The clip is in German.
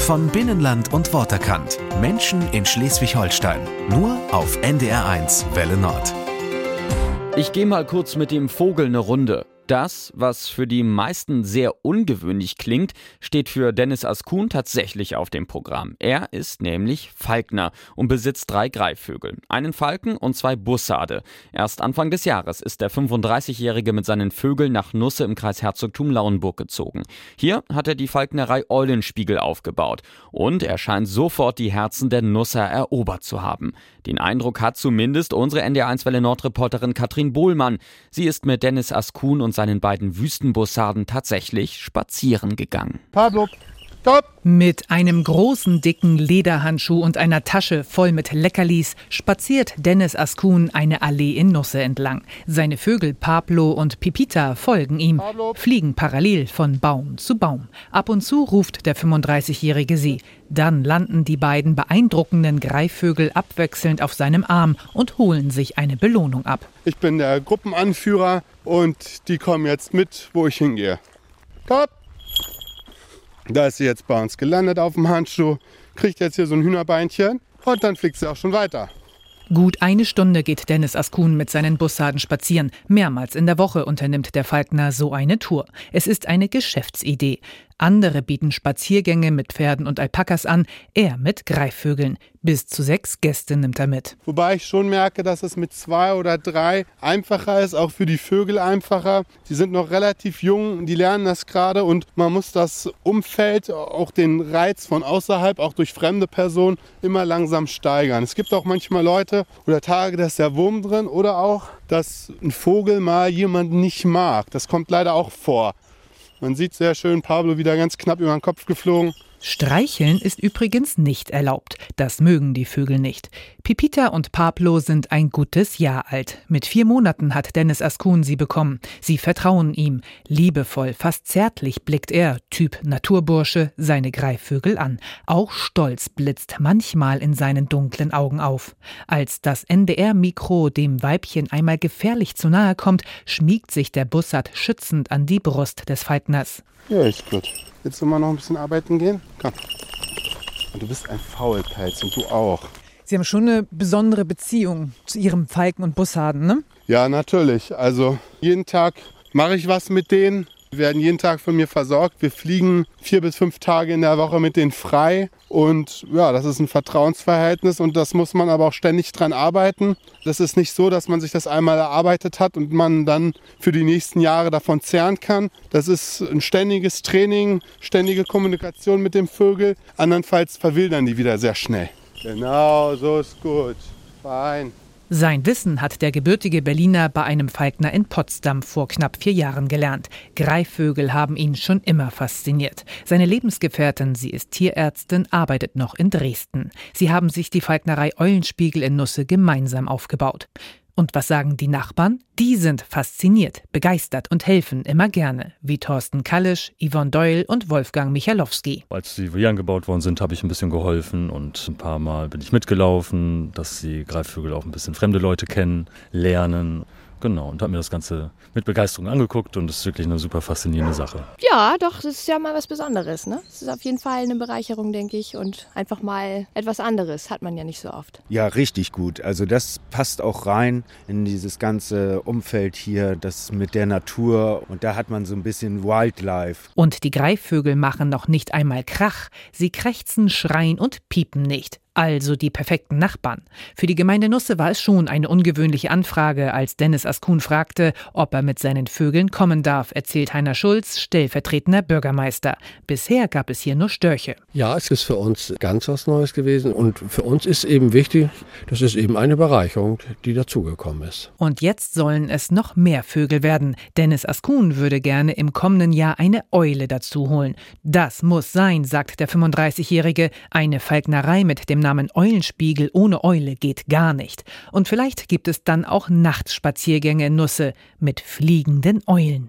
Von Binnenland und Worterkant. Menschen in Schleswig-Holstein. Nur auf NDR1 Welle Nord. Ich gehe mal kurz mit dem Vogel eine Runde. Das, was für die meisten sehr ungewöhnlich klingt, steht für Dennis Askun tatsächlich auf dem Programm. Er ist nämlich Falkner und besitzt drei Greifvögel. Einen Falken und zwei Bussarde. Erst Anfang des Jahres ist der 35-Jährige mit seinen Vögeln nach Nusse im Kreis Herzogtum Lauenburg gezogen. Hier hat er die Falknerei Eulenspiegel aufgebaut. Und er scheint sofort die Herzen der Nusser erobert zu haben. Den Eindruck hat zumindest unsere NDR1 Welle Nordreporterin Katrin Bohlmann. Sie ist mit Dennis Askun und seinen beiden Wüstenbussarden tatsächlich spazieren gegangen. Pablo, stopp! Mit einem großen, dicken Lederhandschuh und einer Tasche voll mit Leckerlis spaziert Dennis Askun eine Allee in Nusse entlang. Seine Vögel Pablo und Pipita folgen ihm, fliegen parallel von Baum zu Baum. Ab und zu ruft der 35-Jährige sie. Dann landen die beiden beeindruckenden Greifvögel abwechselnd auf seinem Arm und holen sich eine Belohnung ab. Ich bin der Gruppenanführer und die kommen jetzt mit, wo ich hingehe. Top! Da ist sie jetzt bei uns gelandet auf dem Handschuh, kriegt jetzt hier so ein Hühnerbeinchen und dann fliegt sie auch schon weiter. Gut eine Stunde geht Dennis Askun mit seinen Bussarden spazieren. Mehrmals in der Woche unternimmt der Falkner so eine Tour. Es ist eine Geschäftsidee. Andere bieten Spaziergänge mit Pferden und Alpakas an, er mit Greifvögeln. Bis zu sechs Gäste nimmt er mit. Wobei ich schon merke, dass es mit zwei oder drei einfacher ist, auch für die Vögel einfacher. Die sind noch relativ jung, die lernen das gerade und man muss das Umfeld, auch den Reiz von außerhalb, auch durch fremde Personen, immer langsam steigern. Es gibt auch manchmal Leute oder Tage, da ist der Wurm drin oder auch, dass ein Vogel mal jemanden nicht mag. Das kommt leider auch vor. Man sieht sehr schön Pablo wieder ganz knapp über den Kopf geflogen. Streicheln ist übrigens nicht erlaubt. Das mögen die Vögel nicht. Pipita und Pablo sind ein gutes Jahr alt. Mit vier Monaten hat Dennis Askun sie bekommen. Sie vertrauen ihm. Liebevoll, fast zärtlich blickt er, Typ Naturbursche, seine Greifvögel an. Auch Stolz blitzt manchmal in seinen dunklen Augen auf. Als das NDR-Mikro dem Weibchen einmal gefährlich zu nahe kommt, schmiegt sich der Bussard schützend an die Brust des Falkners. Ja, ist gut. Jetzt wir noch ein bisschen arbeiten gehen? Komm. Und du bist ein Faulpelz und du auch. Sie haben schon eine besondere Beziehung zu Ihrem Falken und Bussarden, ne? Ja, natürlich. Also jeden Tag mache ich was mit denen. Die werden jeden Tag von mir versorgt. Wir fliegen vier bis fünf Tage in der Woche mit denen frei. Und ja, das ist ein Vertrauensverhältnis und das muss man aber auch ständig dran arbeiten. Das ist nicht so, dass man sich das einmal erarbeitet hat und man dann für die nächsten Jahre davon zehren kann. Das ist ein ständiges Training, ständige Kommunikation mit dem Vögel. Andernfalls verwildern die wieder sehr schnell. Genau, so ist gut. Fein. Sein Wissen hat der gebürtige Berliner bei einem Falkner in Potsdam vor knapp vier Jahren gelernt. Greifvögel haben ihn schon immer fasziniert. Seine Lebensgefährtin, sie ist Tierärztin, arbeitet noch in Dresden. Sie haben sich die Falknerei Eulenspiegel in Nusse gemeinsam aufgebaut. Und was sagen die Nachbarn? Die sind fasziniert, begeistert und helfen immer gerne, wie Thorsten Kallisch, Yvonne Doyle und Wolfgang Michalowski. Als die Volieren gebaut worden sind, habe ich ein bisschen geholfen und ein paar Mal bin ich mitgelaufen, dass die Greifvögel auch ein bisschen fremde Leute kennen, lernen. Genau, und habe mir das Ganze mit Begeisterung angeguckt und es ist wirklich eine super faszinierende Sache. Ja, doch, das ist ja mal was Besonderes. Ne? Es ist auf jeden Fall eine Bereicherung, denke ich, und einfach mal etwas anderes hat man ja nicht so oft. Ja, richtig gut. Also das passt auch rein in dieses ganze Umfeld hier, das mit der Natur und da hat man so ein bisschen Wildlife. Und die Greifvögel machen noch nicht einmal Krach. Sie krächzen, schreien und piepen nicht also die perfekten Nachbarn. Für die Gemeinde Nusse war es schon eine ungewöhnliche Anfrage, als Dennis Askun fragte, ob er mit seinen Vögeln kommen darf, erzählt Heiner Schulz, stellvertretender Bürgermeister. Bisher gab es hier nur Störche. Ja, es ist für uns ganz was Neues gewesen und für uns ist eben wichtig, das ist eben eine Bereicherung, die dazugekommen ist. Und jetzt sollen es noch mehr Vögel werden. Dennis Askun würde gerne im kommenden Jahr eine Eule dazu holen. Das muss sein, sagt der 35-Jährige. Eine Falknerei mit dem Namen Eulenspiegel ohne Eule geht gar nicht. Und vielleicht gibt es dann auch Nachtspaziergänge in Nusse mit fliegenden Eulen.